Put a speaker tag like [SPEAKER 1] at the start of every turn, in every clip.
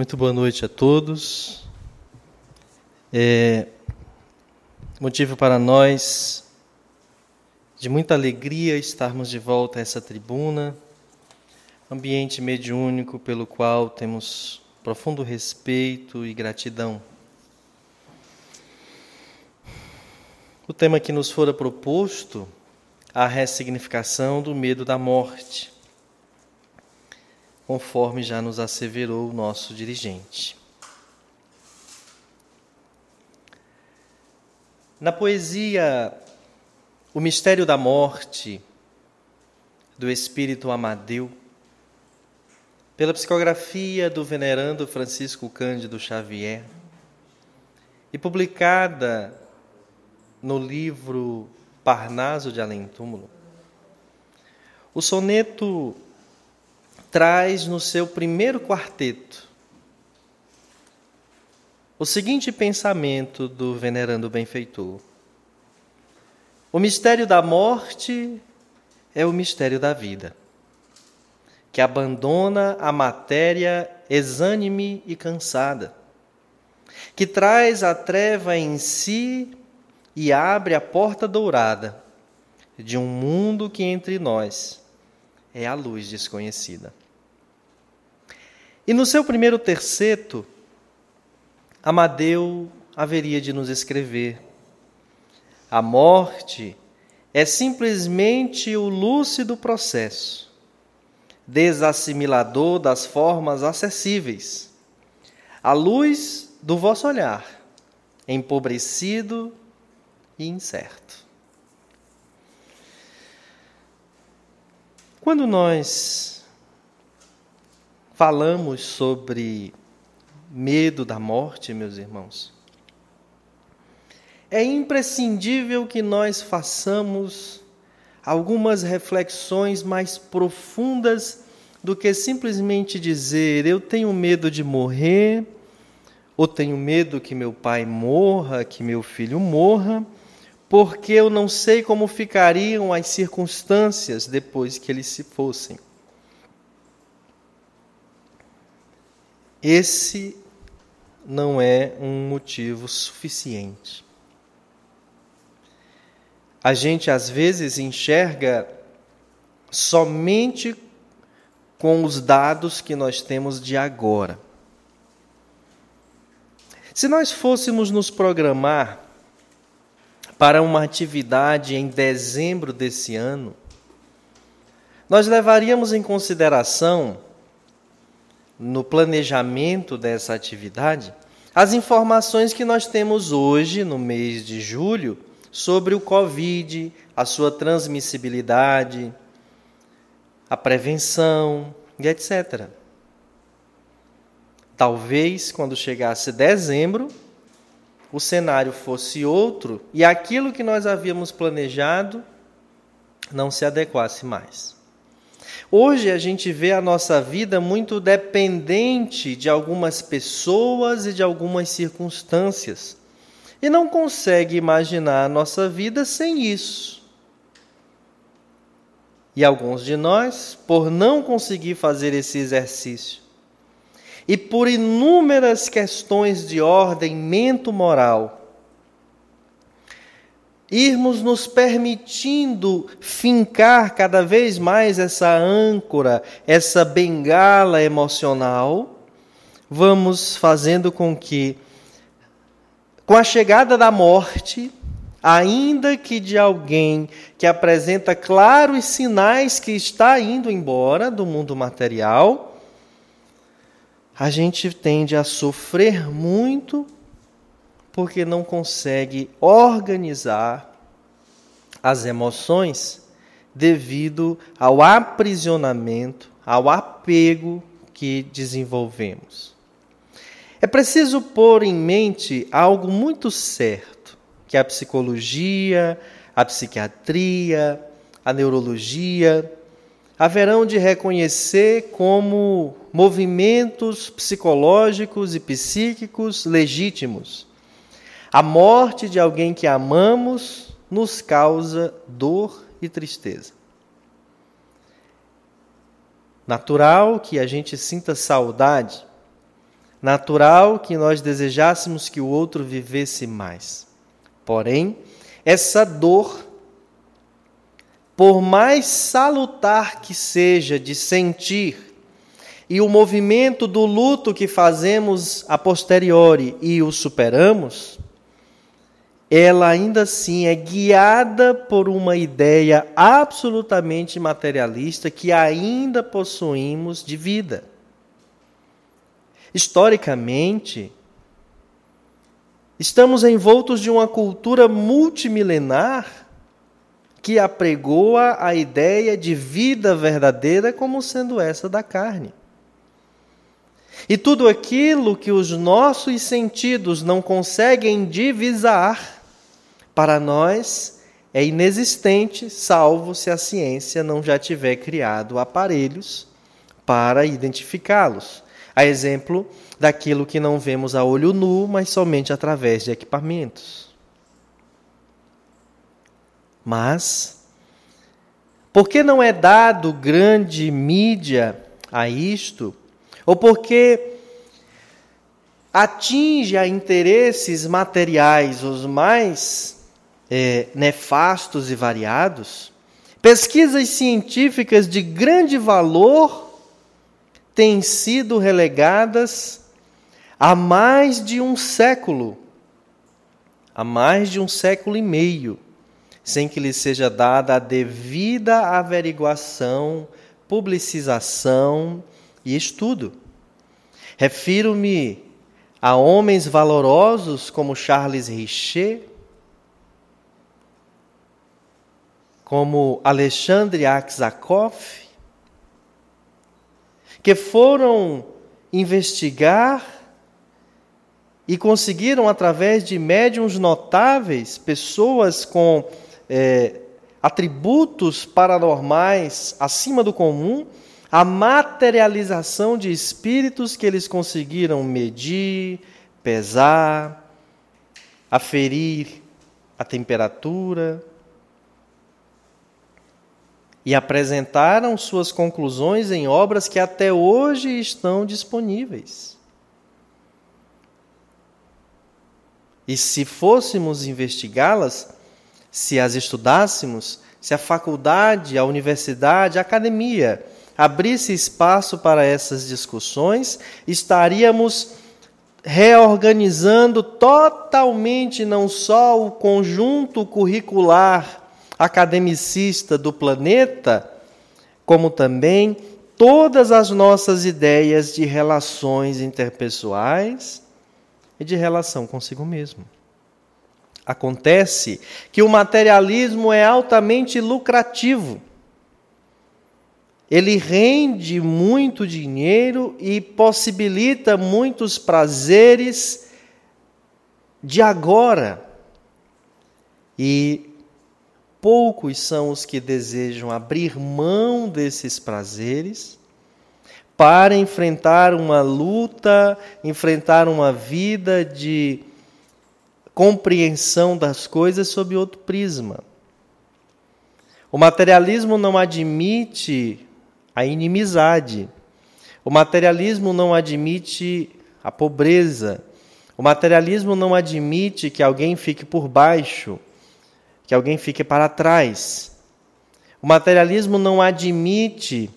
[SPEAKER 1] Muito boa noite a todos. É motivo para nós de muita alegria estarmos de volta a essa tribuna, ambiente mediúnico pelo qual temos profundo respeito e gratidão. O tema que nos fora proposto, a ressignificação do medo da morte conforme já nos asseverou o nosso dirigente. Na poesia O Mistério da Morte, do Espírito Amadeu, pela psicografia do venerando Francisco Cândido Xavier, e publicada no livro Parnaso de Além Túmulo, o soneto traz no seu primeiro quarteto o seguinte pensamento do venerando benfeitor: O mistério da morte é o mistério da vida, que abandona a matéria exânime e cansada, que traz a treva em si e abre a porta dourada de um mundo que entre nós é a luz desconhecida. E no seu primeiro terceto, Amadeu haveria de nos escrever: A morte é simplesmente o lúcido processo, desassimilador das formas acessíveis, a luz do vosso olhar, empobrecido e incerto. Quando nós falamos sobre medo da morte, meus irmãos, é imprescindível que nós façamos algumas reflexões mais profundas do que simplesmente dizer eu tenho medo de morrer, ou tenho medo que meu pai morra, que meu filho morra, porque eu não sei como ficariam as circunstâncias depois que eles se fossem. Esse não é um motivo suficiente. A gente às vezes enxerga somente com os dados que nós temos de agora. Se nós fôssemos nos programar para uma atividade em dezembro desse ano, nós levaríamos em consideração no planejamento dessa atividade as informações que nós temos hoje, no mês de julho, sobre o Covid, a sua transmissibilidade, a prevenção e etc. Talvez, quando chegasse dezembro, o cenário fosse outro e aquilo que nós havíamos planejado não se adequasse mais. Hoje a gente vê a nossa vida muito dependente de algumas pessoas e de algumas circunstâncias. E não consegue imaginar a nossa vida sem isso. E alguns de nós, por não conseguir fazer esse exercício, e por inúmeras questões de ordem mento-moral, irmos nos permitindo fincar cada vez mais essa âncora, essa bengala emocional, vamos fazendo com que, com a chegada da morte, ainda que de alguém que apresenta claros sinais que está indo embora do mundo material, a gente tende a sofrer muito porque não consegue organizar as emoções devido ao aprisionamento, ao apego que desenvolvemos. É preciso pôr em mente algo muito certo, que a psicologia, a psiquiatria, a neurologia haverão de reconhecer como movimentos psicológicos e psíquicos legítimos a morte de alguém que amamos nos causa dor e tristeza. Natural que a gente sinta saudade, natural que nós desejássemos que o outro vivesse mais. Porém, essa dor, por mais salutar que seja de sentir, e o movimento do luto que fazemos a posteriori e o superamos, ela ainda assim é guiada por uma ideia absolutamente materialista que ainda possuímos de vida. Historicamente, estamos envoltos de uma cultura multimilenar que apregoa a ideia de vida verdadeira como sendo essa da carne. E tudo aquilo que os nossos sentidos não conseguem divisar, para nós é inexistente, salvo se a ciência não já tiver criado aparelhos para identificá-los. A exemplo daquilo que não vemos a olho nu, mas somente através de equipamentos. Mas, por que não é dado grande mídia a isto? Ou porque atinge a interesses materiais os mais é, nefastos e variados, pesquisas científicas de grande valor têm sido relegadas há mais de um século há mais de um século e meio, sem que lhe seja dada a devida averiguação, publicização e estudo. Refiro-me a homens valorosos como Charles Richer, como Alexandre Aksakov, que foram investigar e conseguiram, através de médiums notáveis, pessoas com é, atributos paranormais acima do comum, a materialização de espíritos que eles conseguiram medir, pesar, aferir a temperatura, e apresentaram suas conclusões em obras que até hoje estão disponíveis. E se fôssemos investigá-las, se as estudássemos, se a faculdade, a universidade, a academia abrisse espaço para essas discussões, estaríamos reorganizando totalmente não só o conjunto curricular academicista do planeta, como também todas as nossas ideias de relações interpessoais e de relação consigo mesmo. Acontece que o materialismo é altamente lucrativo. Ele rende muito dinheiro e possibilita muitos prazeres de agora. E poucos são os que desejam abrir mão desses prazeres para enfrentar uma luta, enfrentar uma vida de compreensão das coisas sob outro prisma. O materialismo não admite a inimizade. O materialismo não admite a pobreza. O materialismo não admite que alguém fique por baixo que alguém fique para trás. O materialismo não admite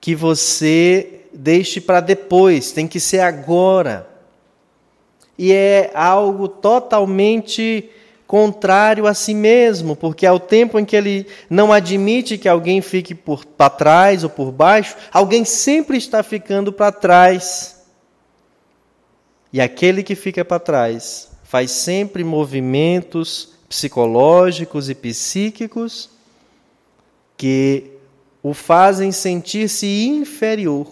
[SPEAKER 1] que você deixe para depois, tem que ser agora. E é algo totalmente contrário a si mesmo, porque ao tempo em que ele não admite que alguém fique para trás ou por baixo, alguém sempre está ficando para trás. E aquele que fica para trás faz sempre movimentos psicológicos e psíquicos que o fazem sentir-se inferior.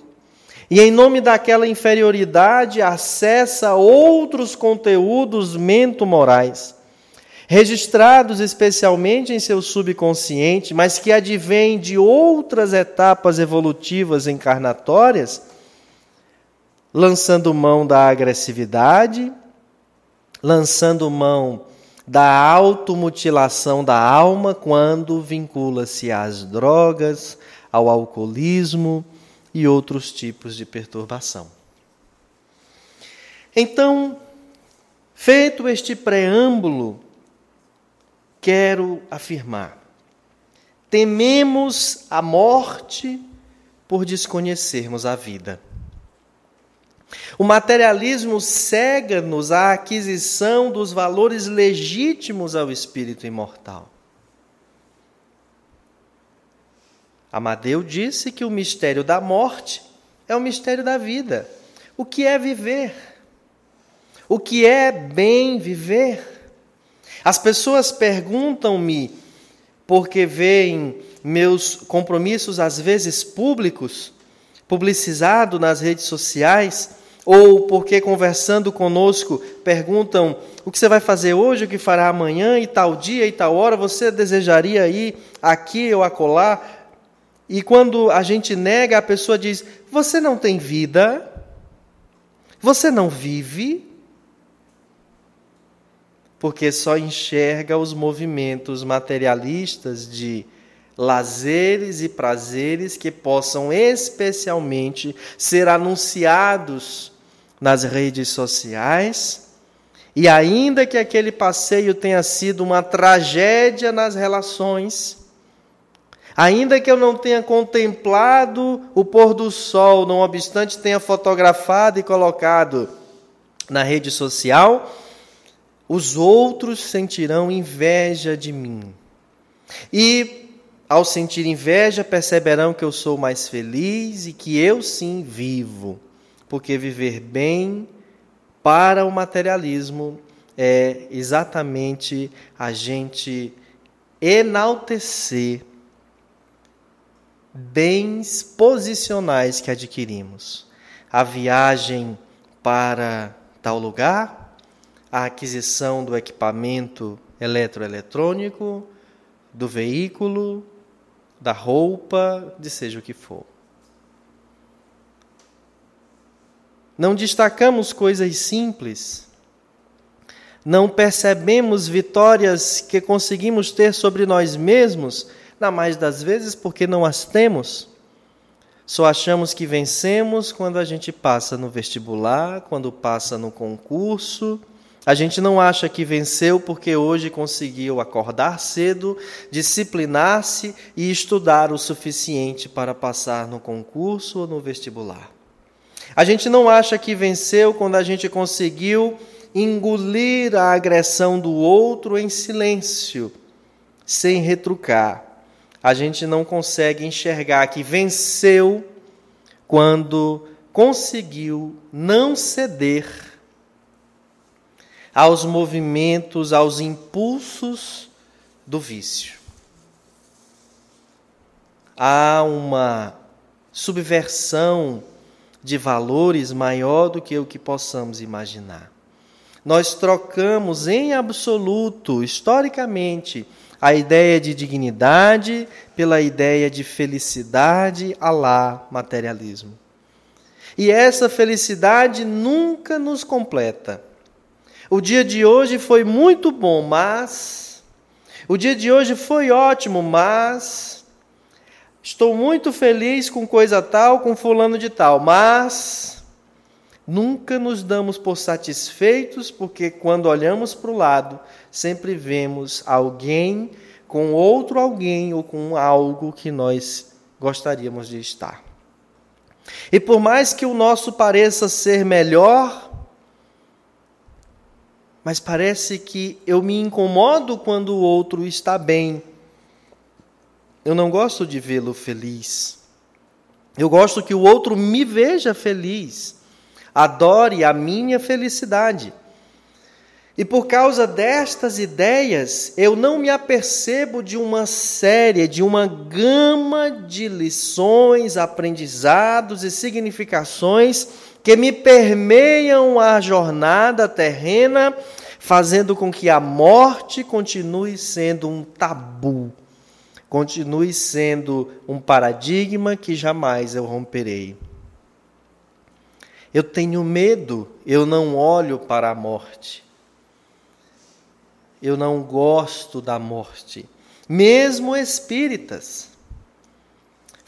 [SPEAKER 1] E em nome daquela inferioridade acessa outros conteúdos mento-morais, registrados especialmente em seu subconsciente, mas que advêm de outras etapas evolutivas encarnatórias, lançando mão da agressividade, lançando mão da automutilação da alma quando vincula-se às drogas, ao alcoolismo e outros tipos de perturbação. Então, feito este preâmbulo, quero afirmar: tememos a morte por desconhecermos a vida. O materialismo cega-nos à aquisição dos valores legítimos ao espírito imortal. Amadeu disse que o mistério da morte é o mistério da vida. O que é viver? O que é bem viver? As pessoas perguntam-me, porque veem meus compromissos, às vezes públicos, publicizado nas redes sociais, ou porque conversando conosco perguntam o que você vai fazer hoje, o que fará amanhã, e tal dia e tal hora, você desejaria ir aqui ou acolá? E quando a gente nega, a pessoa diz: Você não tem vida? Você não vive? Porque só enxerga os movimentos materialistas de lazeres e prazeres que possam especialmente ser anunciados nas redes sociais. E ainda que aquele passeio tenha sido uma tragédia nas relações, ainda que eu não tenha contemplado o pôr do sol, não obstante tenha fotografado e colocado na rede social, os outros sentirão inveja de mim. E ao sentir inveja, perceberão que eu sou mais feliz e que eu sim vivo, porque viver bem para o materialismo é exatamente a gente enaltecer bens posicionais que adquirimos. A viagem para tal lugar, a aquisição do equipamento eletroeletrônico, do veículo, da roupa, de seja o que for. Não destacamos coisas simples. Não percebemos vitórias que conseguimos ter sobre nós mesmos, na mais das vezes porque não as temos. Só achamos que vencemos quando a gente passa no vestibular, quando passa no concurso, a gente não acha que venceu porque hoje conseguiu acordar cedo, disciplinar-se e estudar o suficiente para passar no concurso ou no vestibular. A gente não acha que venceu quando a gente conseguiu engolir a agressão do outro em silêncio, sem retrucar. A gente não consegue enxergar que venceu quando conseguiu não ceder aos movimentos, aos impulsos do vício. Há uma subversão de valores maior do que o que possamos imaginar. Nós trocamos em absoluto, historicamente, a ideia de dignidade pela ideia de felicidade a lá materialismo. E essa felicidade nunca nos completa. O dia de hoje foi muito bom, mas. O dia de hoje foi ótimo, mas. Estou muito feliz com coisa tal, com fulano de tal, mas. Nunca nos damos por satisfeitos, porque quando olhamos para o lado, sempre vemos alguém com outro alguém ou com algo que nós gostaríamos de estar. E por mais que o nosso pareça ser melhor, mas parece que eu me incomodo quando o outro está bem. Eu não gosto de vê-lo feliz. Eu gosto que o outro me veja feliz, adore a minha felicidade. E por causa destas ideias, eu não me apercebo de uma série, de uma gama de lições, aprendizados e significações que me permeiam a jornada terrena, fazendo com que a morte continue sendo um tabu, continue sendo um paradigma que jamais eu romperei. Eu tenho medo, eu não olho para a morte. Eu não gosto da morte. Mesmo espíritas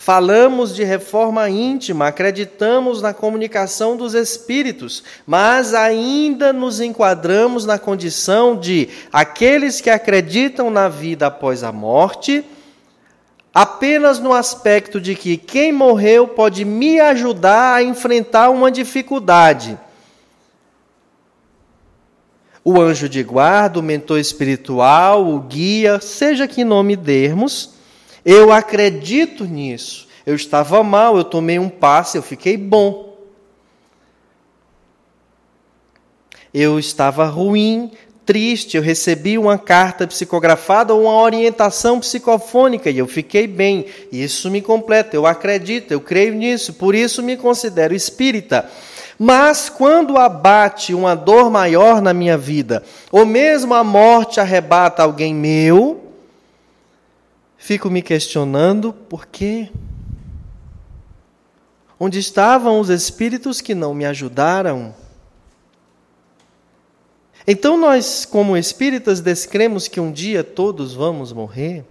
[SPEAKER 1] Falamos de reforma íntima, acreditamos na comunicação dos espíritos, mas ainda nos enquadramos na condição de aqueles que acreditam na vida após a morte, apenas no aspecto de que quem morreu pode me ajudar a enfrentar uma dificuldade. O anjo de guarda, o mentor espiritual, o guia, seja que nome dermos, eu acredito nisso. Eu estava mal, eu tomei um passe, eu fiquei bom. Eu estava ruim, triste, eu recebi uma carta psicografada ou uma orientação psicofônica e eu fiquei bem. Isso me completa, eu acredito, eu creio nisso, por isso me considero espírita. Mas quando abate uma dor maior na minha vida, ou mesmo a morte arrebata alguém meu, fico me questionando por quê? Onde estavam os espíritos que não me ajudaram? Então nós, como espíritas, descremos que um dia todos vamos morrer?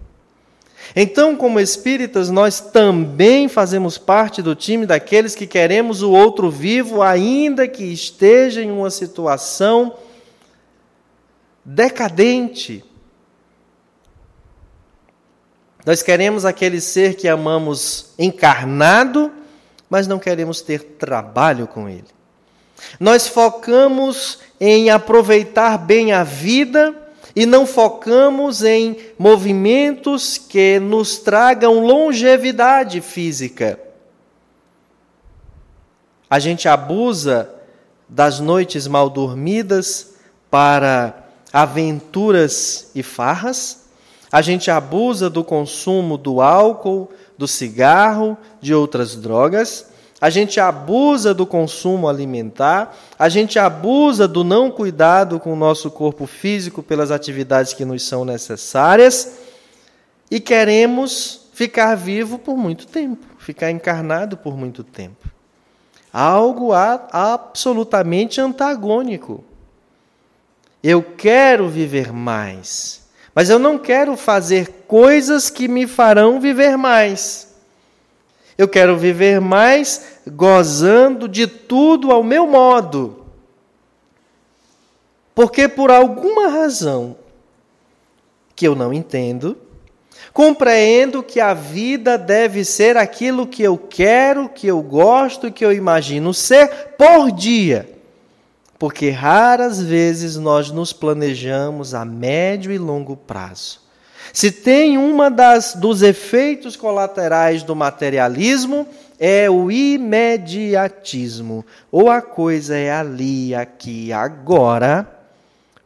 [SPEAKER 1] Então, como espíritas, nós também fazemos parte do time daqueles que queremos o outro vivo, ainda que esteja em uma situação decadente, nós queremos aquele ser que amamos encarnado, mas não queremos ter trabalho com ele. Nós focamos em aproveitar bem a vida e não focamos em movimentos que nos tragam longevidade física. A gente abusa das noites mal dormidas para aventuras e farras a gente abusa do consumo do álcool, do cigarro, de outras drogas. A gente abusa do consumo alimentar, a gente abusa do não cuidado com o nosso corpo físico pelas atividades que nos são necessárias e queremos ficar vivo por muito tempo, ficar encarnado por muito tempo. Algo absolutamente antagônico. Eu quero viver mais. Mas eu não quero fazer coisas que me farão viver mais. Eu quero viver mais gozando de tudo ao meu modo. Porque por alguma razão que eu não entendo, compreendo que a vida deve ser aquilo que eu quero, que eu gosto, que eu imagino ser por dia porque raras vezes nós nos planejamos a médio e longo prazo. Se tem uma das dos efeitos colaterais do materialismo é o imediatismo, ou a coisa é ali, aqui, agora,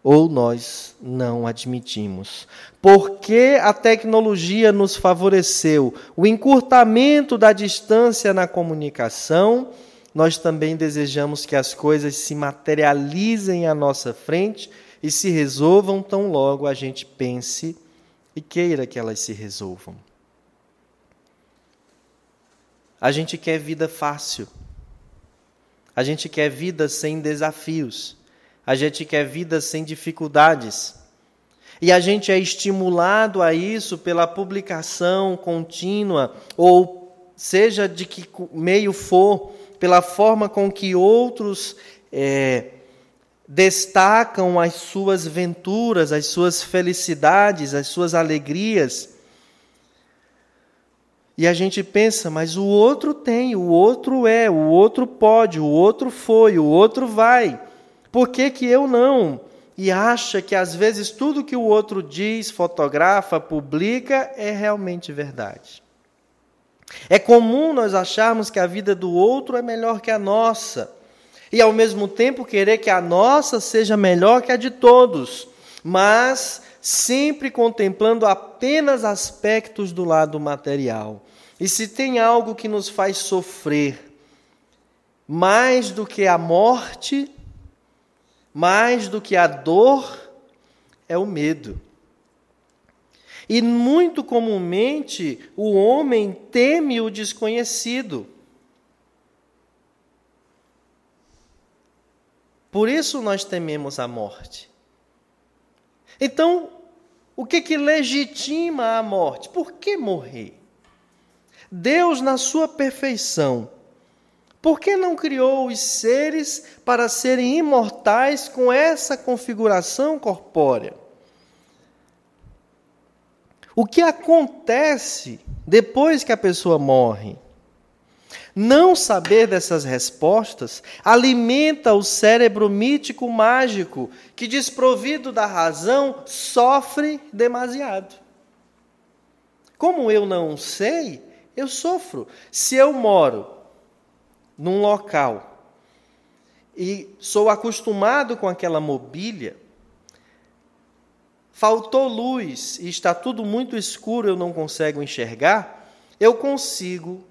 [SPEAKER 1] ou nós não admitimos. Porque a tecnologia nos favoreceu o encurtamento da distância na comunicação, nós também desejamos que as coisas se materializem à nossa frente e se resolvam tão logo a gente pense e queira que elas se resolvam. A gente quer vida fácil. A gente quer vida sem desafios. A gente quer vida sem dificuldades. E a gente é estimulado a isso pela publicação contínua, ou seja de que meio for, pela forma com que outros é, destacam as suas venturas, as suas felicidades, as suas alegrias. E a gente pensa, mas o outro tem, o outro é, o outro pode, o outro foi, o outro vai. Por que, que eu não? E acha que às vezes tudo que o outro diz, fotografa, publica é realmente verdade. É comum nós acharmos que a vida do outro é melhor que a nossa, e ao mesmo tempo querer que a nossa seja melhor que a de todos, mas sempre contemplando apenas aspectos do lado material. E se tem algo que nos faz sofrer mais do que a morte, mais do que a dor, é o medo. E muito comumente o homem teme o desconhecido. Por isso nós tememos a morte. Então, o que que legitima a morte? Por que morrer? Deus, na sua perfeição, por que não criou os seres para serem imortais com essa configuração corpórea? O que acontece depois que a pessoa morre? Não saber dessas respostas alimenta o cérebro mítico mágico que, desprovido da razão, sofre demasiado. Como eu não sei, eu sofro. Se eu moro num local e sou acostumado com aquela mobília, faltou luz e está tudo muito escuro, eu não consigo enxergar, eu consigo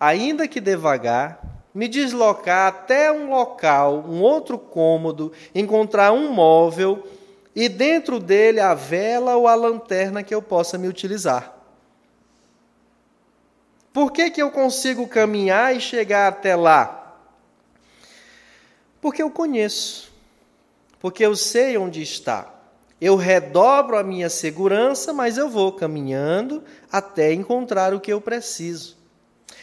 [SPEAKER 1] ainda que devagar, me deslocar até um local, um outro cômodo, encontrar um móvel e dentro dele a vela ou a lanterna que eu possa me utilizar. Por que, que eu consigo caminhar e chegar até lá? Porque eu conheço, porque eu sei onde está. Eu redobro a minha segurança, mas eu vou caminhando até encontrar o que eu preciso.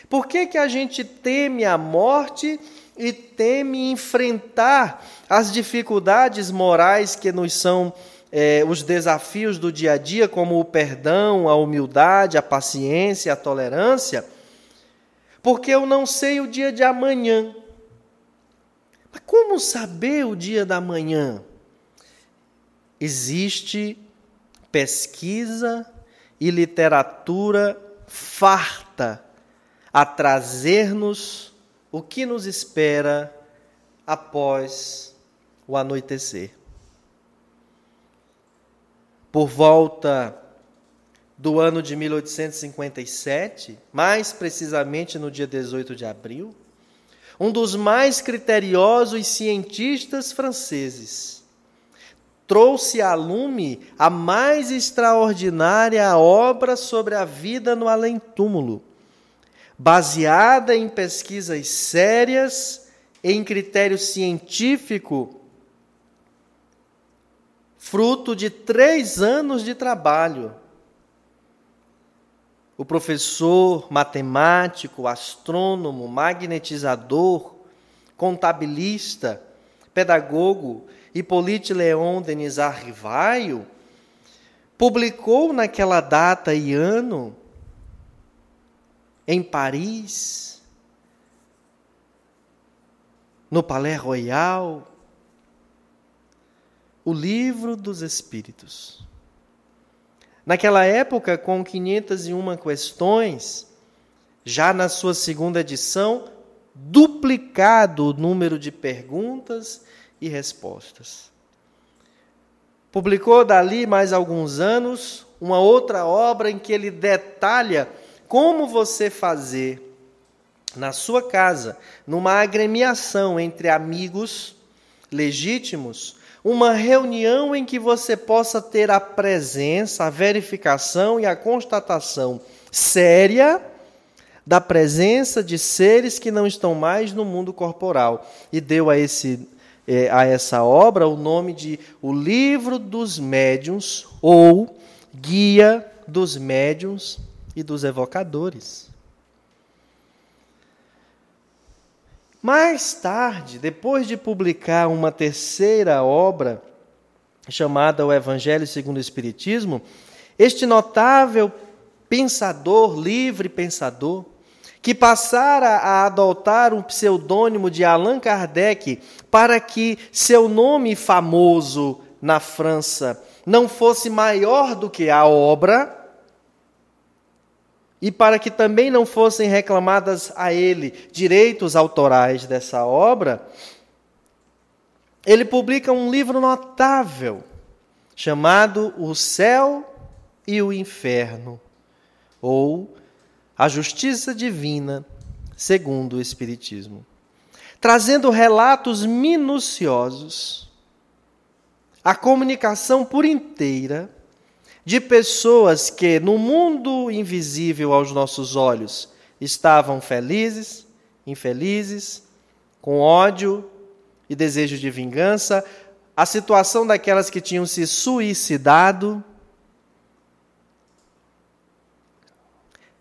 [SPEAKER 1] Por que, que a gente teme a morte e teme enfrentar as dificuldades morais que nos são é, os desafios do dia a dia, como o perdão, a humildade, a paciência, a tolerância? Porque eu não sei o dia de amanhã. Mas como saber o dia da manhã? Existe pesquisa e literatura farta a trazer-nos o que nos espera após o anoitecer. Por volta do ano de 1857, mais precisamente no dia 18 de abril, um dos mais criteriosos cientistas franceses trouxe a lume a mais extraordinária obra sobre a vida no além-túmulo, baseada em pesquisas sérias, em critério científico, fruto de três anos de trabalho. O professor matemático, astrônomo, magnetizador, contabilista, pedagogo Hippolyte Leon Denisard Rivaio publicou naquela data e ano em Paris, no Palais Royal, o Livro dos Espíritos. Naquela época, com 501 questões, já na sua segunda edição, duplicado o número de perguntas e respostas. Publicou dali mais alguns anos uma outra obra em que ele detalha como você fazer na sua casa, numa agremiação entre amigos legítimos, uma reunião em que você possa ter a presença, a verificação e a constatação séria da presença de seres que não estão mais no mundo corporal. E deu a, esse, eh, a essa obra o nome de O Livro dos Médiuns ou Guia dos Médiuns e dos evocadores. Mais tarde, depois de publicar uma terceira obra, chamada O Evangelho segundo o Espiritismo, este notável pensador, livre pensador, que passara a adotar um pseudônimo de Allan Kardec para que seu nome famoso na França não fosse maior do que a obra, e para que também não fossem reclamadas a ele direitos autorais dessa obra, ele publica um livro notável chamado O Céu e o Inferno, ou A Justiça Divina, segundo o Espiritismo, trazendo relatos minuciosos, a comunicação por inteira de pessoas que, no mundo invisível aos nossos olhos, estavam felizes, infelizes, com ódio e desejo de vingança, a situação daquelas que tinham se suicidado.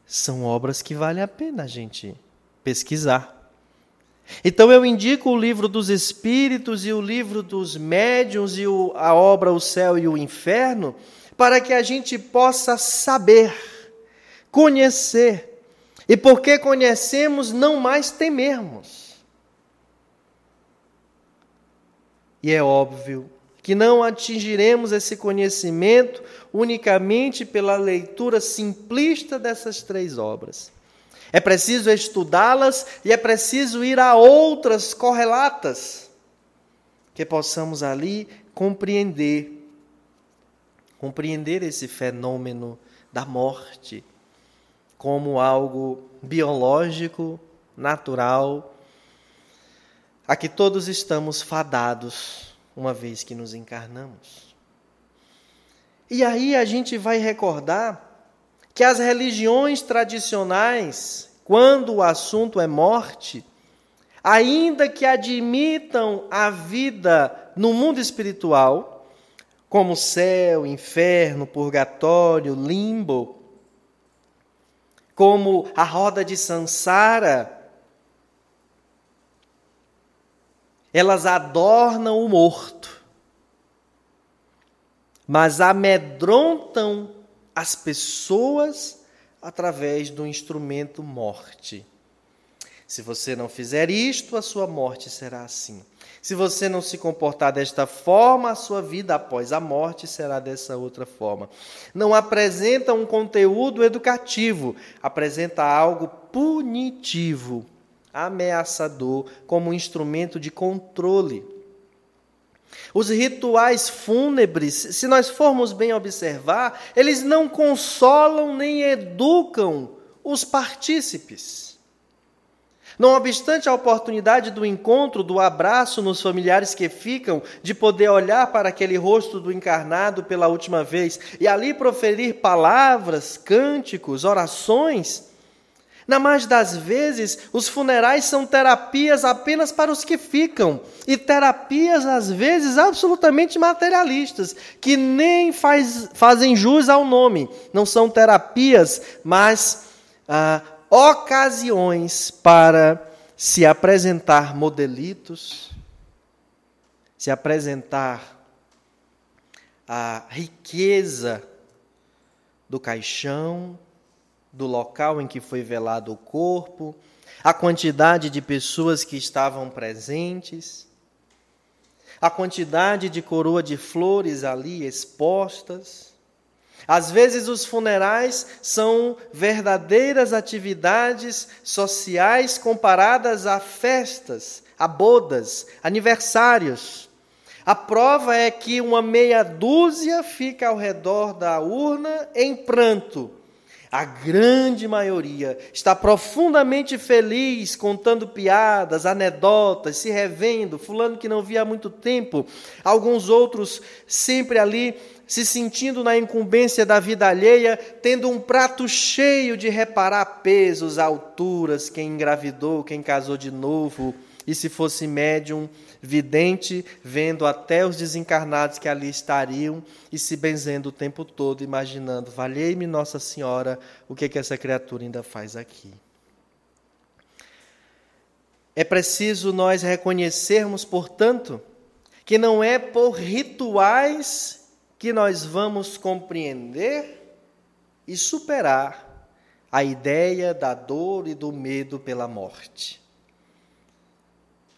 [SPEAKER 1] são obras que vale a pena a gente pesquisar. Então eu indico o livro dos Espíritos e o livro dos Médiuns e a obra O Céu e o Inferno, para que a gente possa saber, conhecer, e porque conhecemos, não mais temermos. E é óbvio que não atingiremos esse conhecimento unicamente pela leitura simplista dessas três obras. É preciso estudá-las e é preciso ir a outras correlatas que possamos ali compreender compreender esse fenômeno da morte como algo biológico, natural, a que todos estamos fadados uma vez que nos encarnamos. E aí a gente vai recordar que as religiões tradicionais, quando o assunto é morte, ainda que admitam a vida no mundo espiritual, como céu, inferno, purgatório, limbo, como a roda de Sansara, elas adornam o morto, mas amedrontam as pessoas através do instrumento morte. Se você não fizer isto, a sua morte será assim. Se você não se comportar desta forma, a sua vida após a morte será dessa outra forma. Não apresenta um conteúdo educativo, apresenta algo punitivo, ameaçador, como um instrumento de controle. Os rituais fúnebres, se nós formos bem observar, eles não consolam nem educam os partícipes. Não obstante a oportunidade do encontro, do abraço nos familiares que ficam, de poder olhar para aquele rosto do encarnado pela última vez e ali proferir palavras, cânticos, orações, na mais das vezes, os funerais são terapias apenas para os que ficam, e terapias, às vezes, absolutamente materialistas, que nem faz, fazem jus ao nome. Não são terapias, mas ah, ocasiões para se apresentar modelitos, se apresentar a riqueza do caixão, do local em que foi velado o corpo, a quantidade de pessoas que estavam presentes, a quantidade de coroa de flores ali expostas, às vezes, os funerais são verdadeiras atividades sociais comparadas a festas, a bodas, aniversários. A prova é que uma meia dúzia fica ao redor da urna em pranto. A grande maioria está profundamente feliz, contando piadas, anedotas, se revendo, fulano que não via há muito tempo, alguns outros sempre ali se sentindo na incumbência da vida alheia, tendo um prato cheio de reparar pesos, alturas, quem engravidou, quem casou de novo, e se fosse médium, vidente, vendo até os desencarnados que ali estariam e se benzendo o tempo todo, imaginando: valhei-me Nossa Senhora, o que, que essa criatura ainda faz aqui? É preciso nós reconhecermos, portanto, que não é por rituais que nós vamos compreender e superar a ideia da dor e do medo pela morte.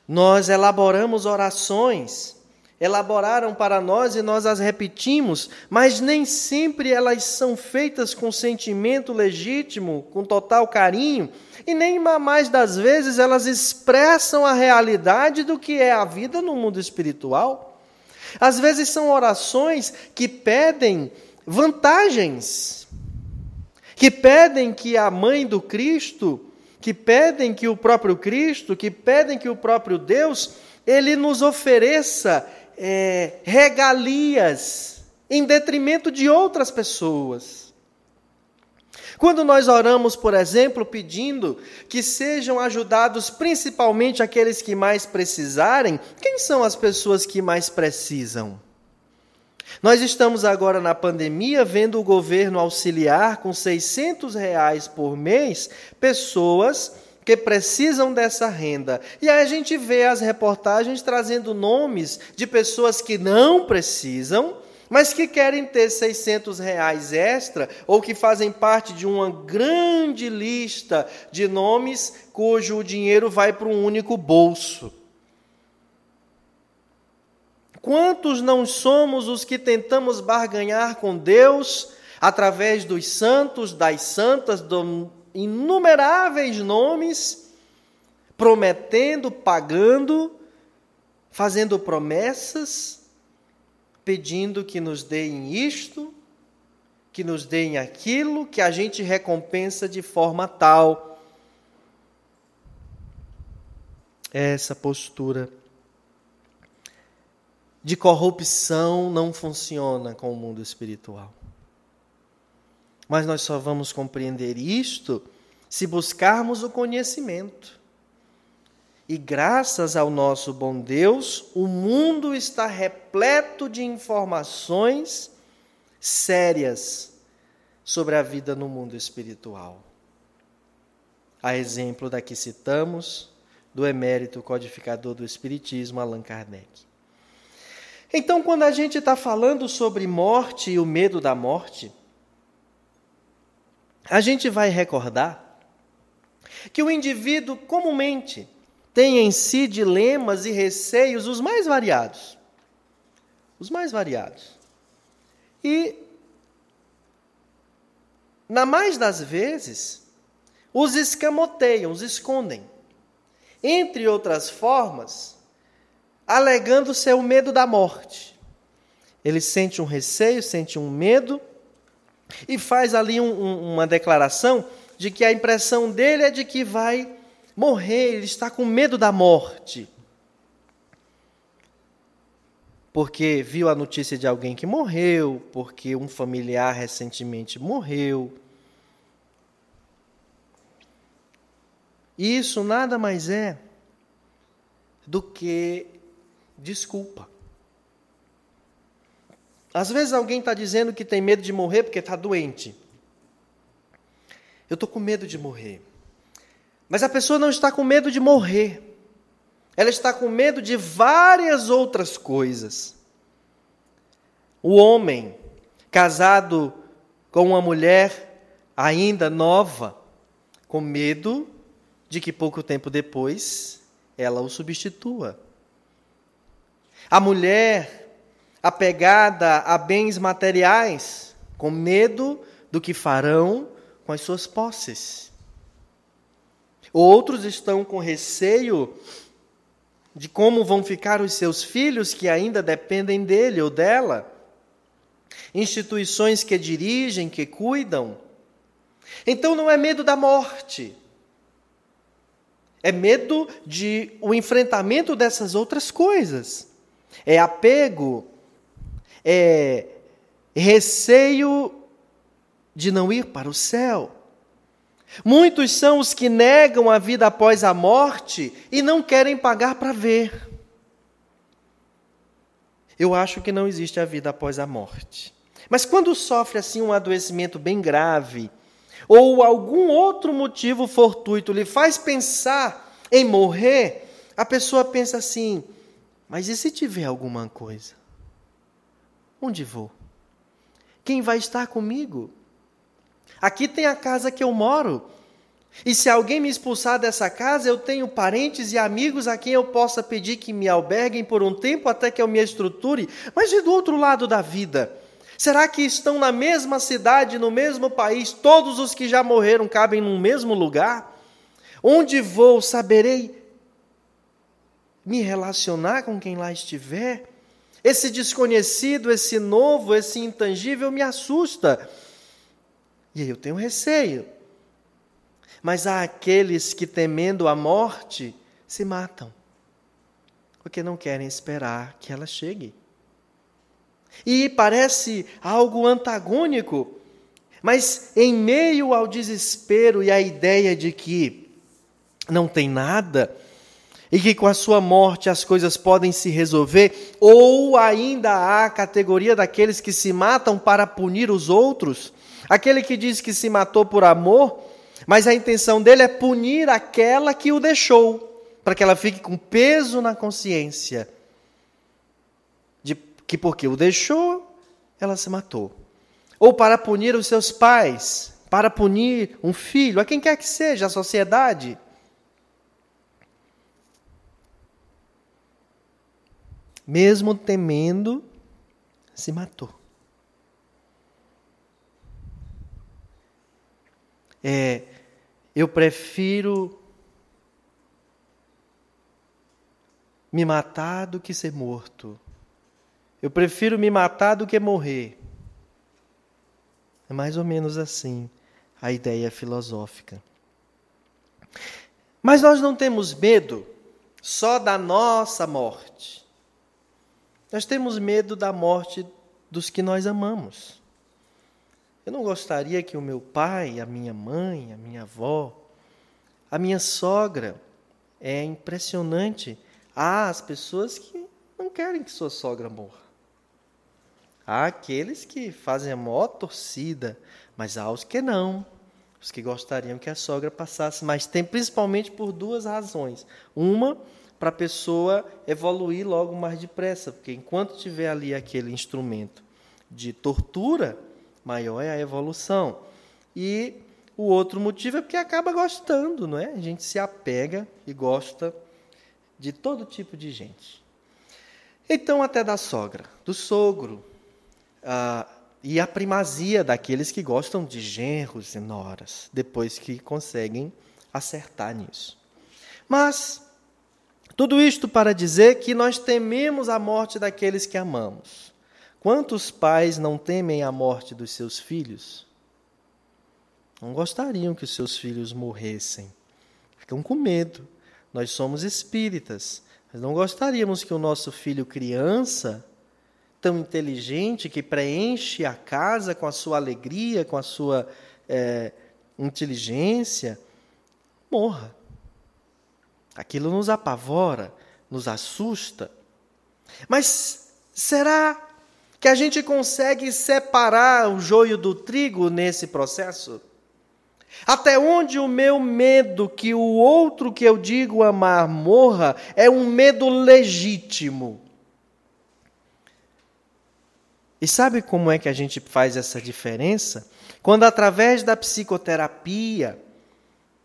[SPEAKER 1] Nós elaboramos orações, elaboraram para nós e nós as repetimos, mas nem sempre elas são feitas com sentimento legítimo, com total carinho, e nem mais das vezes elas expressam a realidade do que é a vida no mundo espiritual. Às vezes são orações que pedem vantagens, que pedem que a mãe do Cristo, que pedem que o próprio Cristo, que pedem que o próprio Deus, ele nos ofereça é, regalias em detrimento de outras pessoas. Quando nós oramos, por exemplo, pedindo que sejam ajudados principalmente aqueles que mais precisarem, quem são as pessoas que mais precisam? Nós estamos agora na pandemia vendo o governo auxiliar com 600 reais por mês pessoas que precisam dessa renda. E aí a gente vê as reportagens trazendo nomes de pessoas que não precisam, mas que querem ter 600 reais extra ou que fazem parte de uma grande lista de nomes cujo dinheiro vai para um único bolso. Quantos não somos os que tentamos barganhar com Deus através dos santos, das santas, de inumeráveis nomes, prometendo, pagando, fazendo promessas, pedindo que nos deem isto, que nos deem aquilo, que a gente recompensa de forma tal. Essa postura de corrupção não funciona com o mundo espiritual. Mas nós só vamos compreender isto se buscarmos o conhecimento. E graças ao nosso bom Deus, o mundo está repleto de informações sérias sobre a vida no mundo espiritual. A exemplo da que citamos, do emérito codificador do Espiritismo, Allan Kardec. Então, quando a gente está falando sobre morte e o medo da morte, a gente vai recordar que o indivíduo comumente tem em si dilemas e receios os mais variados. Os mais variados. E, na mais das vezes, os escamoteiam, os escondem. Entre outras formas, alegando ser o medo da morte. Ele sente um receio, sente um medo e faz ali um, um, uma declaração de que a impressão dele é de que vai morrer, ele está com medo da morte. Porque viu a notícia de alguém que morreu, porque um familiar recentemente morreu. Isso nada mais é do que desculpa. Às vezes alguém está dizendo que tem medo de morrer porque está doente. Eu estou com medo de morrer. Mas a pessoa não está com medo de morrer. Ela está com medo de várias outras coisas. O homem casado com uma mulher ainda nova, com medo de que pouco tempo depois ela o substitua. A mulher apegada a bens materiais, com medo do que farão com as suas posses. Outros estão com receio de como vão ficar os seus filhos que ainda dependem dele ou dela. Instituições que dirigem, que cuidam. Então não é medo da morte. É medo de o enfrentamento dessas outras coisas é apego, é receio de não ir para o céu. Muitos são os que negam a vida após a morte e não querem pagar para ver. Eu acho que não existe a vida após a morte. Mas quando sofre assim um adoecimento bem grave, ou algum outro motivo fortuito lhe faz pensar em morrer, a pessoa pensa assim: mas e se tiver alguma coisa? Onde vou? Quem vai estar comigo? Aqui tem a casa que eu moro. E se alguém me expulsar dessa casa, eu tenho parentes e amigos a quem eu possa pedir que me alberguem por um tempo até que eu me estruture. Mas e do outro lado da vida? Será que estão na mesma cidade, no mesmo país, todos os que já morreram cabem no mesmo lugar? Onde vou, saberei me relacionar com quem lá estiver. Esse desconhecido, esse novo, esse intangível me assusta. E aí eu tenho receio. Mas há aqueles que, temendo a morte, se matam, porque não querem esperar que ela chegue. E parece algo antagônico, mas em meio ao desespero e à ideia de que não tem nada, e que com a sua morte as coisas podem se resolver, ou ainda há a categoria daqueles que se matam para punir os outros, aquele que diz que se matou por amor, mas a intenção dele é punir aquela que o deixou, para que ela fique com peso na consciência de que porque o deixou, ela se matou. Ou para punir os seus pais, para punir um filho, a quem quer que seja, a sociedade. mesmo temendo, se matou. É, eu prefiro me matar do que ser morto. Eu prefiro me matar do que morrer. É mais ou menos assim a ideia filosófica. Mas nós não temos medo só da nossa morte. Nós temos medo da morte dos que nós amamos. Eu não gostaria que o meu pai, a minha mãe, a minha avó, a minha sogra, é impressionante. Há as pessoas que não querem que sua sogra morra. Há aqueles que fazem a maior torcida, mas há os que não. Os que gostariam que a sogra passasse mais tempo, principalmente por duas razões. Uma, para a pessoa evoluir logo mais depressa, porque enquanto tiver ali aquele instrumento de tortura, maior é a evolução. E o outro motivo é porque acaba gostando, não é? A gente se apega e gosta de todo tipo de gente. Então, até da sogra, do sogro, ah, e a primazia daqueles que gostam de genros e noras, depois que conseguem acertar nisso. Mas tudo isto para dizer que nós tememos a morte daqueles que amamos. Quantos pais não temem a morte dos seus filhos? Não gostariam que os seus filhos morressem. Ficam com medo. Nós somos espíritas. Mas não gostaríamos que o nosso filho criança, tão inteligente, que preenche a casa com a sua alegria, com a sua é, inteligência, morra. Aquilo nos apavora, nos assusta. Mas será que a gente consegue separar o joio do trigo nesse processo? Até onde o meu medo que o outro que eu digo amar morra é um medo legítimo? E sabe como é que a gente faz essa diferença? Quando, através da psicoterapia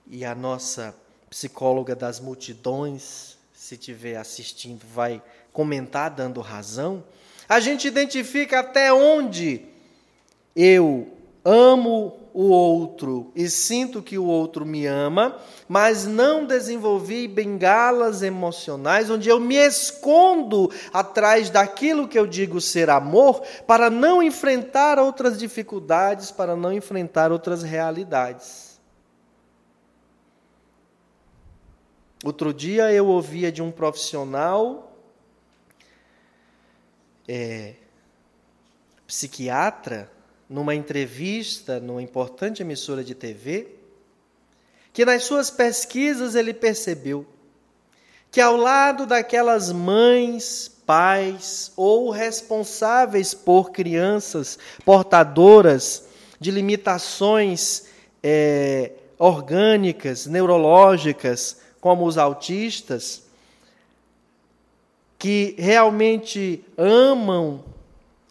[SPEAKER 1] e a nossa psicóloga das multidões, se estiver assistindo, vai comentar dando razão. A gente identifica até onde eu amo o outro e sinto que o outro me ama, mas não desenvolvi bengalas emocionais onde eu me escondo atrás daquilo que eu digo ser amor para não enfrentar outras dificuldades, para não enfrentar outras realidades. Outro dia eu ouvia de um profissional é, psiquiatra, numa entrevista numa importante emissora de TV, que nas suas pesquisas ele percebeu que ao lado daquelas mães, pais ou responsáveis por crianças portadoras de limitações é, orgânicas, neurológicas, como os autistas, que realmente amam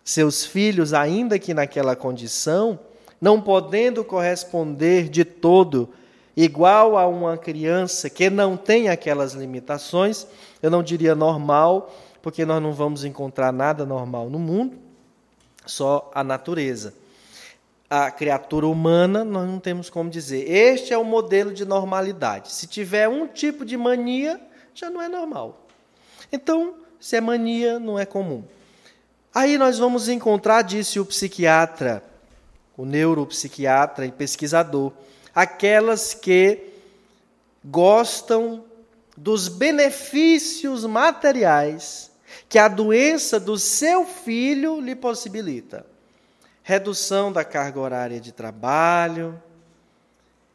[SPEAKER 1] seus filhos, ainda que naquela condição, não podendo corresponder de todo igual a uma criança que não tem aquelas limitações, eu não diria normal, porque nós não vamos encontrar nada normal no mundo, só a natureza a criatura humana, nós não temos como dizer. Este é o modelo de normalidade. Se tiver um tipo de mania, já não é normal. Então, se é mania, não é comum. Aí nós vamos encontrar, disse o psiquiatra, o neuropsiquiatra e pesquisador, aquelas que gostam dos benefícios materiais que a doença do seu filho lhe possibilita redução da carga horária de trabalho,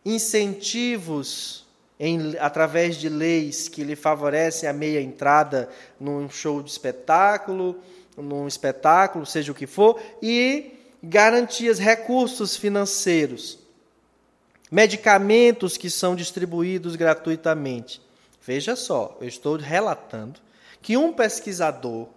[SPEAKER 1] incentivos em, através de leis que lhe favorecem a meia entrada num show de espetáculo, num espetáculo, seja o que for, e garantias, recursos financeiros, medicamentos que são distribuídos gratuitamente. Veja só, eu estou relatando que um pesquisador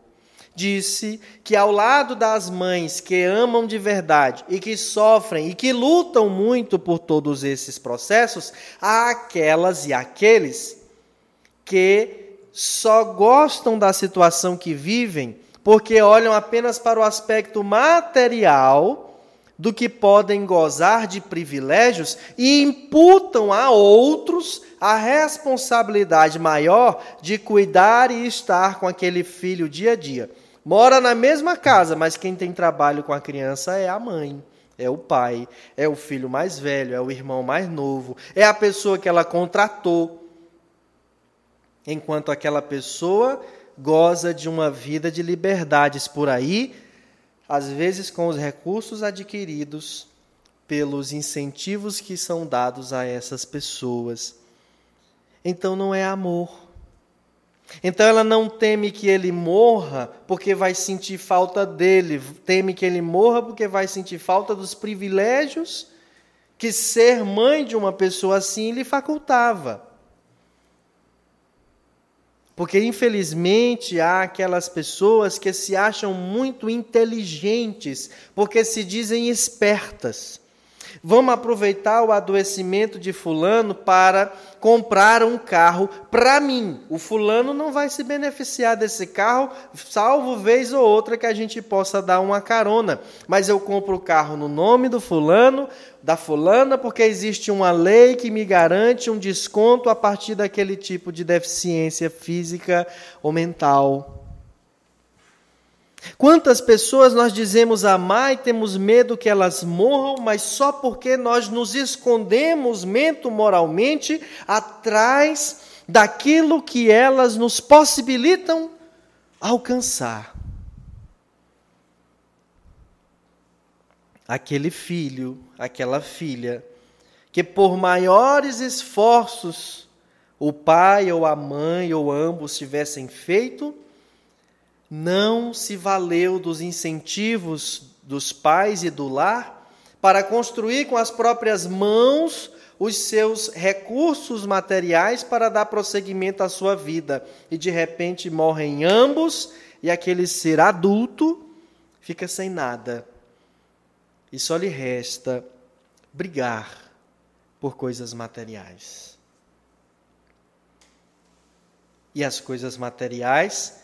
[SPEAKER 1] disse que ao lado das mães que amam de verdade e que sofrem e que lutam muito por todos esses processos, há aquelas e aqueles que só gostam da situação que vivem porque olham apenas para o aspecto material do que podem gozar de privilégios e imputam a outros a responsabilidade maior de cuidar e estar com aquele filho dia a dia. Mora na mesma casa, mas quem tem trabalho com a criança é a mãe. É o pai, é o filho mais velho, é o irmão mais novo, é a pessoa que ela contratou. Enquanto aquela pessoa goza de uma vida de liberdades por aí, às vezes com os recursos adquiridos pelos incentivos que são dados a essas pessoas. Então não é amor. Então ela não teme que ele morra porque vai sentir falta dele, teme que ele morra porque vai sentir falta dos privilégios que ser mãe de uma pessoa assim lhe facultava. Porque, infelizmente, há aquelas pessoas que se acham muito inteligentes, porque se dizem espertas. Vamos aproveitar o adoecimento de Fulano para comprar um carro para mim. O Fulano não vai se beneficiar desse carro, salvo vez ou outra que a gente possa dar uma carona. Mas eu compro o carro no nome do Fulano, da Fulana, porque existe uma lei que me garante um desconto a partir daquele tipo de deficiência física ou mental. Quantas pessoas nós dizemos amar e temos medo que elas morram, mas só porque nós nos escondemos mento moralmente atrás daquilo que elas nos possibilitam alcançar. Aquele filho, aquela filha, que por maiores esforços o pai ou a mãe ou ambos tivessem feito, não se valeu dos incentivos dos pais e do lar para construir com as próprias mãos os seus recursos materiais para dar prosseguimento à sua vida. E de repente morrem ambos, e aquele ser adulto fica sem nada. E só lhe resta brigar por coisas materiais. E as coisas materiais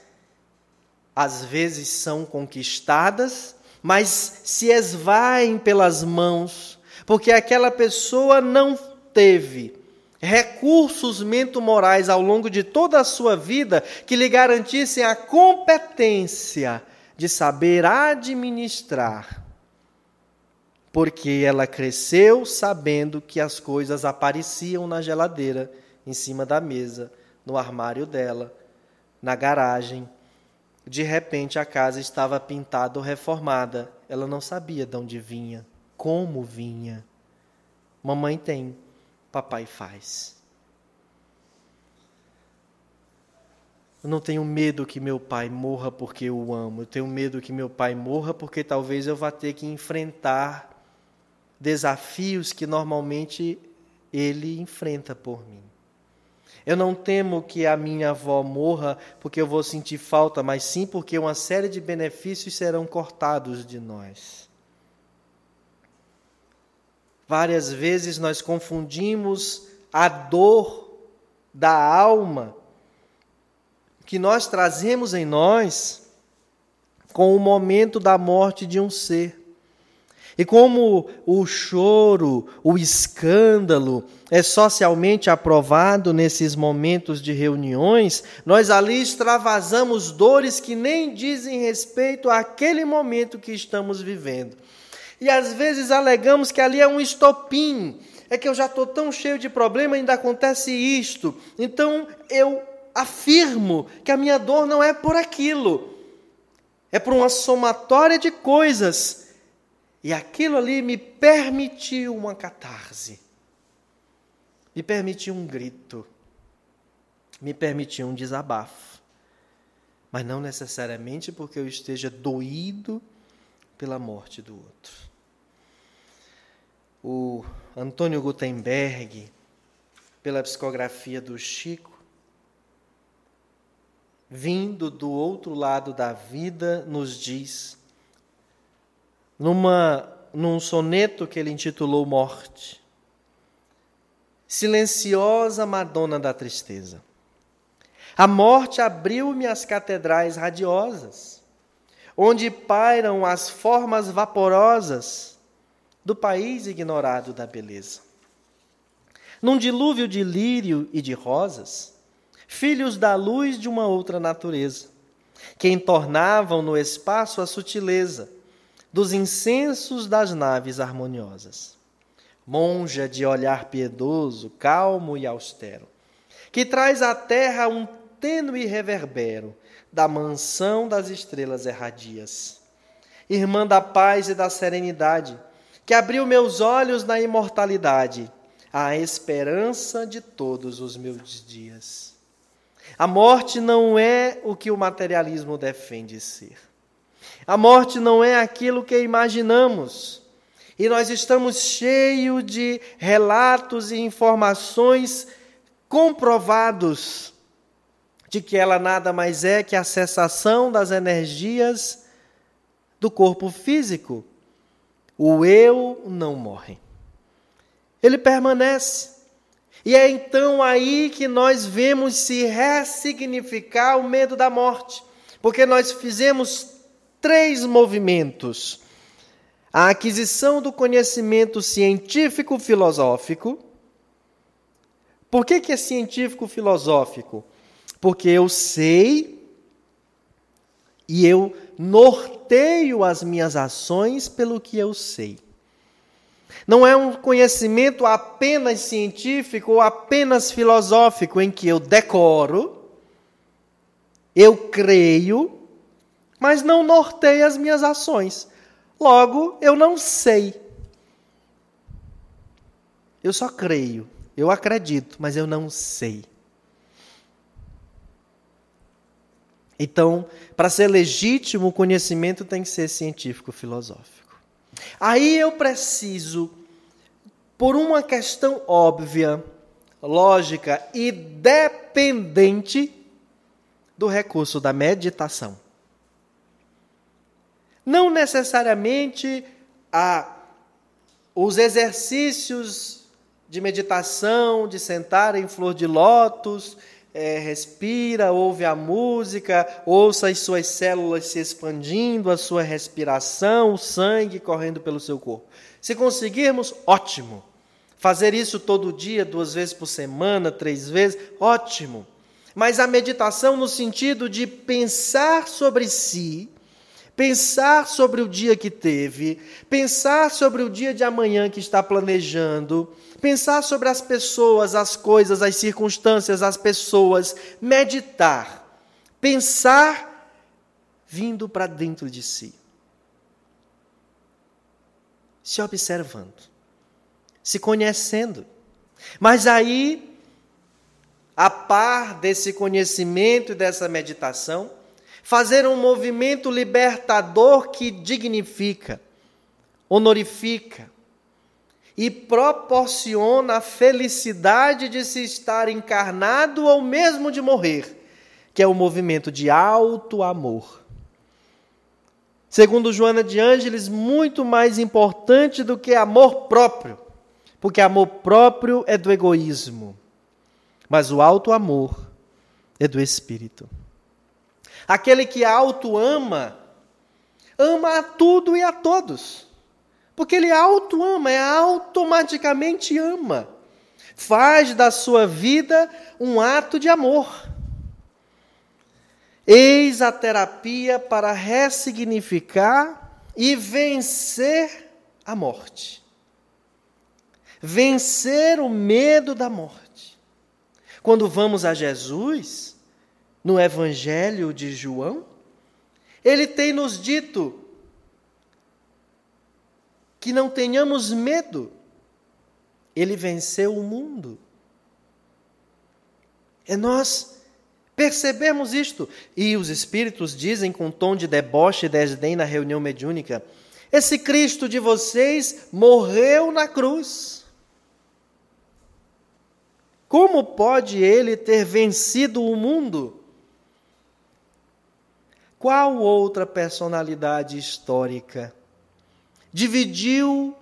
[SPEAKER 1] às vezes são conquistadas, mas se esvaem pelas mãos, porque aquela pessoa não teve recursos mento-morais ao longo de toda a sua vida que lhe garantissem a competência de saber administrar. Porque ela cresceu sabendo que as coisas apareciam na geladeira, em cima da mesa, no armário dela, na garagem, de repente a casa estava pintada ou reformada. Ela não sabia de onde vinha, como vinha. Mamãe tem, papai faz. Eu não tenho medo que meu pai morra porque eu o amo. Eu tenho medo que meu pai morra porque talvez eu vá ter que enfrentar desafios que normalmente ele enfrenta por mim. Eu não temo que a minha avó morra porque eu vou sentir falta, mas sim porque uma série de benefícios serão cortados de nós. Várias vezes nós confundimos a dor da alma que nós trazemos em nós com o momento da morte de um ser. E como o choro, o escândalo é socialmente aprovado nesses momentos de reuniões, nós ali extravasamos dores que nem dizem respeito àquele momento que estamos vivendo. E às vezes alegamos que ali é um estopim, é que eu já estou tão cheio de problema, ainda acontece isto. Então eu afirmo que a minha dor não é por aquilo, é por uma somatória de coisas e aquilo ali me permitiu uma catarse. me permitir um grito, me permitir um desabafo, mas não necessariamente porque eu esteja doído pela morte do outro. O Antônio Gutenberg, pela psicografia do Chico, vindo do outro lado da vida, nos diz, numa, num soneto que ele intitulou Morte, silenciosa Madonna da tristeza. A morte abriu-me as catedrais radiosas, onde pairam as formas vaporosas do país ignorado da beleza. Num dilúvio de lírio e de rosas, filhos da luz de uma outra natureza, que entornavam no espaço a sutileza dos incensos das naves harmoniosas. Monja de olhar piedoso, calmo e austero, que traz à terra um tênue reverbero da mansão das estrelas erradias. Irmã da paz e da serenidade, que abriu meus olhos na imortalidade, à esperança de todos os meus dias. A morte não é o que o materialismo defende ser. A morte não é aquilo que imaginamos. E nós estamos cheios de relatos e informações comprovados de que ela nada mais é que a cessação das energias do corpo físico. O eu não morre. Ele permanece. E é então aí que nós vemos se ressignificar o medo da morte, porque nós fizemos três movimentos: a aquisição do conhecimento científico-filosófico. Por que, que é científico-filosófico? Porque eu sei e eu norteio as minhas ações pelo que eu sei. Não é um conhecimento apenas científico ou apenas filosófico em que eu decoro, eu creio, mas não norteio as minhas ações. Logo, eu não sei. Eu só creio, eu acredito, mas eu não sei. Então, para ser legítimo, o conhecimento tem que ser científico-filosófico. Aí eu preciso, por uma questão óbvia, lógica e dependente do recurso da meditação. Não necessariamente a, os exercícios de meditação, de sentar em flor de lótus, é, respira, ouve a música, ouça as suas células se expandindo, a sua respiração, o sangue correndo pelo seu corpo. Se conseguirmos, ótimo. Fazer isso todo dia, duas vezes por semana, três vezes, ótimo. Mas a meditação no sentido de pensar sobre si, pensar sobre o dia que teve, pensar sobre o dia de amanhã que está planejando, pensar sobre as pessoas, as coisas, as circunstâncias, as pessoas, meditar, pensar vindo para dentro de si, se observando, se conhecendo. Mas aí, a par desse conhecimento e dessa meditação, fazer um movimento libertador que dignifica, honorifica, e proporciona a felicidade de se estar encarnado ou mesmo de morrer, que é o movimento de alto amor. Segundo Joana de Ângeles, muito mais importante do que amor próprio, porque amor próprio é do egoísmo, mas o alto amor é do espírito. Aquele que auto ama, ama a tudo e a todos. Porque ele auto-ama, é automaticamente ama. Faz da sua vida um ato de amor. Eis a terapia para ressignificar e vencer a morte. Vencer o medo da morte. Quando vamos a Jesus, no Evangelho de João, ele tem nos dito que não tenhamos medo. Ele venceu o mundo É nós percebermos isto. E os espíritos dizem com tom de deboche e desdém na reunião mediúnica: Esse Cristo de vocês morreu na cruz. Como pode ele ter vencido o mundo? Qual outra personalidade histórica dividiu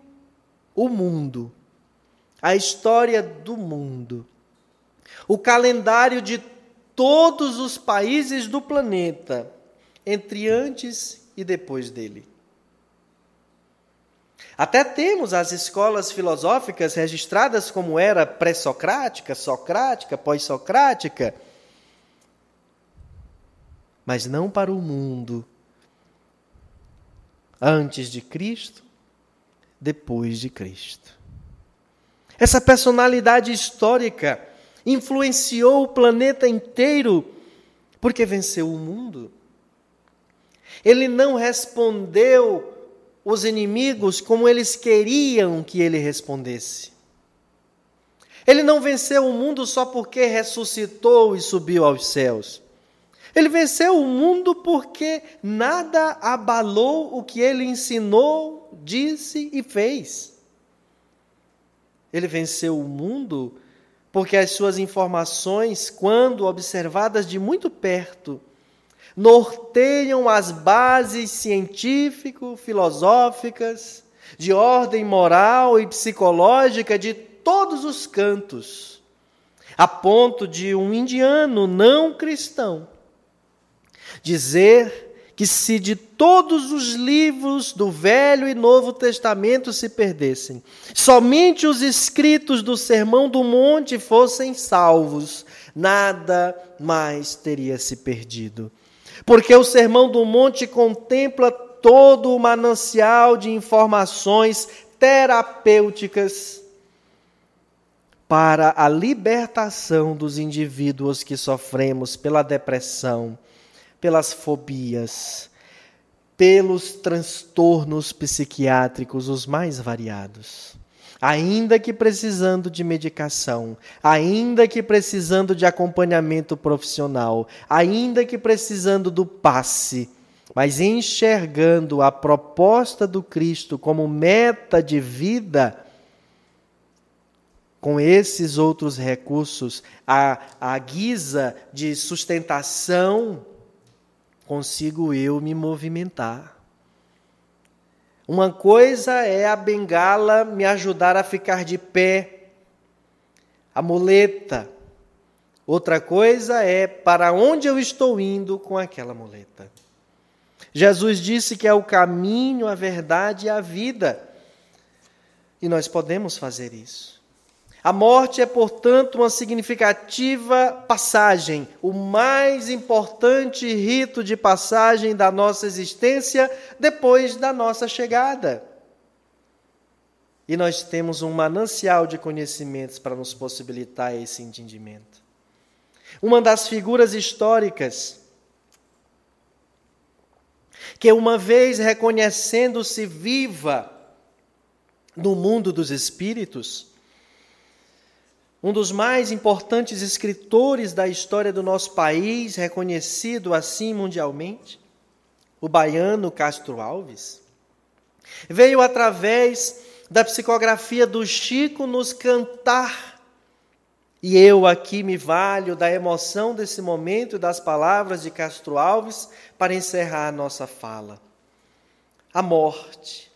[SPEAKER 1] o mundo, a história do mundo, o calendário de todos os países do planeta, entre antes e depois dele? Até temos as escolas filosóficas registradas como era pré-socrática, socrática, pós-socrática mas não para o mundo. Antes de Cristo, depois de Cristo. Essa personalidade histórica influenciou o planeta inteiro porque venceu o mundo. Ele não respondeu os inimigos como eles queriam que ele respondesse. Ele não venceu o mundo só porque ressuscitou e subiu aos céus. Ele venceu o mundo porque nada abalou o que ele ensinou, disse e fez. Ele venceu o mundo porque as suas informações, quando observadas de muito perto, norteiam as bases científico-filosóficas, de ordem moral e psicológica de todos os cantos, a ponto de um indiano não cristão dizer que se de todos os livros do Velho e Novo Testamento se perdessem, somente os escritos do Sermão do Monte fossem salvos, nada mais teria se perdido. Porque o Sermão do Monte contempla todo o manancial de informações terapêuticas para a libertação dos indivíduos que sofremos pela depressão, pelas fobias, pelos transtornos psiquiátricos os mais variados. Ainda que precisando de medicação, ainda que precisando de acompanhamento profissional, ainda que precisando do passe, mas enxergando a proposta do Cristo como meta de vida, com esses outros recursos, a, a guisa de sustentação consigo eu me movimentar. Uma coisa é a bengala me ajudar a ficar de pé, a muleta. Outra coisa é para onde eu estou indo com aquela muleta. Jesus disse que é o caminho, a verdade e a vida. E nós podemos fazer isso. A morte é, portanto, uma significativa passagem, o mais importante rito de passagem da nossa existência depois da nossa chegada. E nós temos um manancial de conhecimentos para nos possibilitar esse entendimento. Uma das figuras históricas que, uma vez reconhecendo-se viva no mundo dos espíritos, um dos mais importantes escritores da história do nosso país, reconhecido assim mundialmente, o baiano Castro Alves, veio através da psicografia do Chico nos cantar. E eu aqui me valho da emoção desse momento e das palavras de Castro Alves para encerrar a nossa fala. A morte.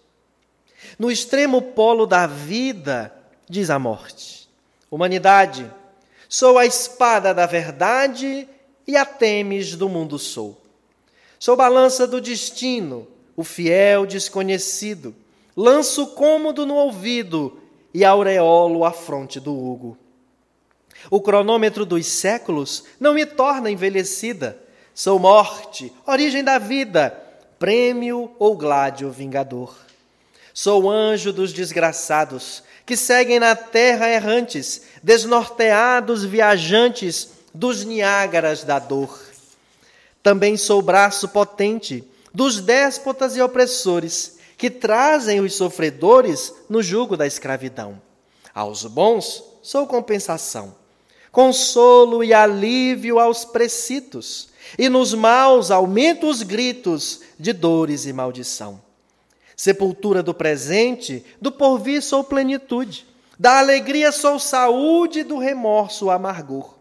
[SPEAKER 1] No extremo polo da vida, diz a morte Humanidade, sou a espada da verdade e a temes do mundo sou. Sou balança do destino, o fiel desconhecido. Lanço cômodo no ouvido e aureolo a fronte do Hugo. O cronômetro dos séculos não me torna envelhecida. Sou morte, origem da vida, prêmio ou gládio vingador. Sou anjo dos desgraçados, que seguem na terra errantes, desnorteados viajantes dos Niágaras da dor. Também sou braço potente dos déspotas e opressores, que trazem os sofredores no jugo da escravidão. Aos bons sou compensação, consolo e alívio aos precitos, e nos maus aumenta os gritos de dores e maldição. Sepultura do presente, do porvir sou plenitude, da alegria sou saúde, do remorso amargor.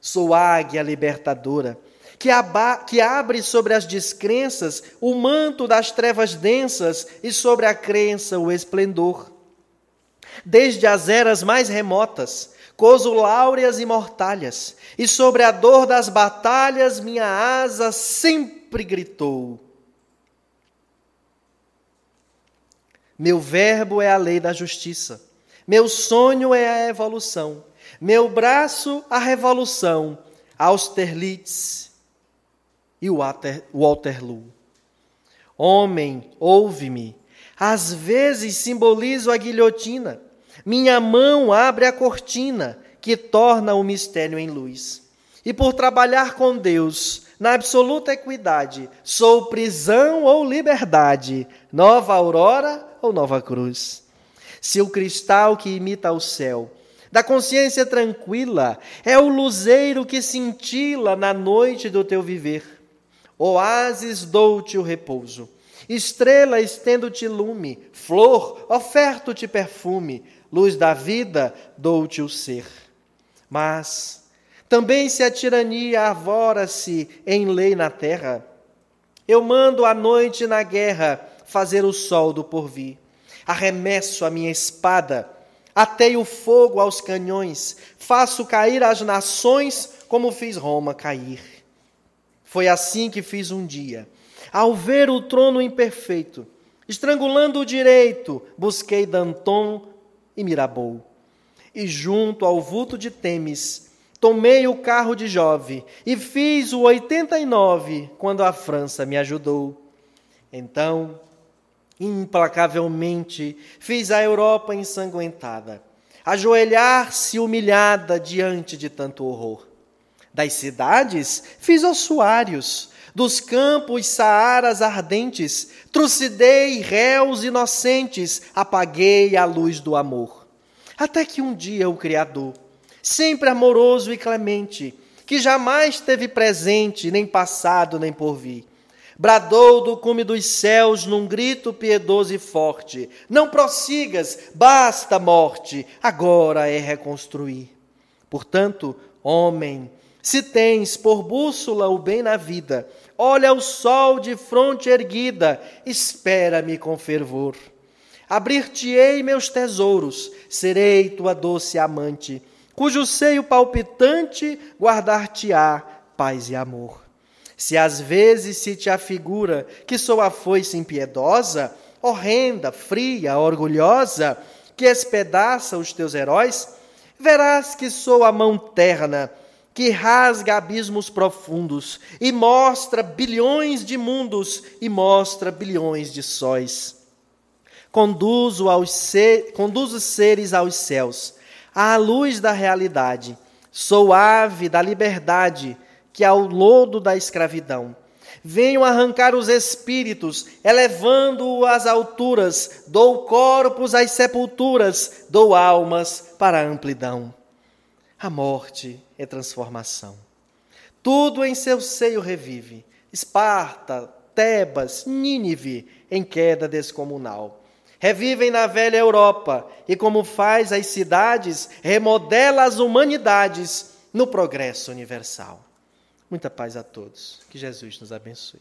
[SPEAKER 1] Sou águia libertadora, que, que abre sobre as descrenças o manto das trevas densas e sobre a crença o esplendor. Desde as eras mais remotas, coso láureas e mortalhas, e sobre a dor das batalhas minha asa sempre gritou. Meu verbo é a lei da justiça, meu sonho é a evolução, meu braço a revolução, Austerlitz e Waterloo. Homem, ouve-me, às vezes simbolizo a guilhotina, minha mão abre a cortina que torna o mistério em luz. E por trabalhar com Deus, na absoluta equidade, sou prisão ou liberdade, nova aurora ou nova cruz. Se o cristal que imita o céu, da consciência tranquila, é o luzeiro que cintila na noite do teu viver. Oásis dou-te o repouso, estrela estendo-te lume, flor oferto-te perfume, luz da vida, dou-te o ser. Mas também se a tirania arvora-se em lei na terra, eu mando à noite na guerra fazer o sol do porvir. Arremesso a minha espada, atei o fogo aos canhões, faço cair as nações como fiz Roma cair. Foi assim que fiz um dia. Ao ver o trono imperfeito, estrangulando o direito, busquei Danton e Mirabou. E junto ao vulto de Temes, tomei o carro de Jove e fiz o 89 quando a França me ajudou. Então, implacavelmente, fiz a Europa ensanguentada, ajoelhar-se humilhada diante de tanto horror. Das cidades, fiz ossuários, dos campos saaras ardentes, trucidei réus inocentes, apaguei a luz do amor. Até que um dia o Criador, sempre amoroso e clemente, que jamais teve presente, nem passado, nem porvir, bradou do cume dos céus num grito piedoso e forte: Não prossigas, basta morte, agora é reconstruir. Portanto, homem, se tens por bússola o bem na vida, olha o sol de fronte erguida, espera-me com fervor. Abrir-te-ei meus tesouros, serei tua doce amante, cujo seio palpitante guardar-te-á paz e amor. Se às vezes se te afigura que sou a foice impiedosa, horrenda, fria, orgulhosa, que espedaça os teus heróis, verás que sou a mão terna, que rasga abismos profundos e mostra bilhões de mundos e mostra bilhões de sóis. Conduzo, aos conduzo seres aos céus, à luz da realidade. Sou ave da liberdade, que ao lodo da escravidão. Venho arrancar os espíritos, elevando-o às alturas, dou corpos às sepulturas, dou almas para a amplidão. A morte é transformação. Tudo em seu seio revive. Esparta, Tebas, Nínive, em queda descomunal. Revivem na velha Europa e, como faz as cidades, remodela as humanidades no progresso universal. Muita paz a todos. Que Jesus nos abençoe.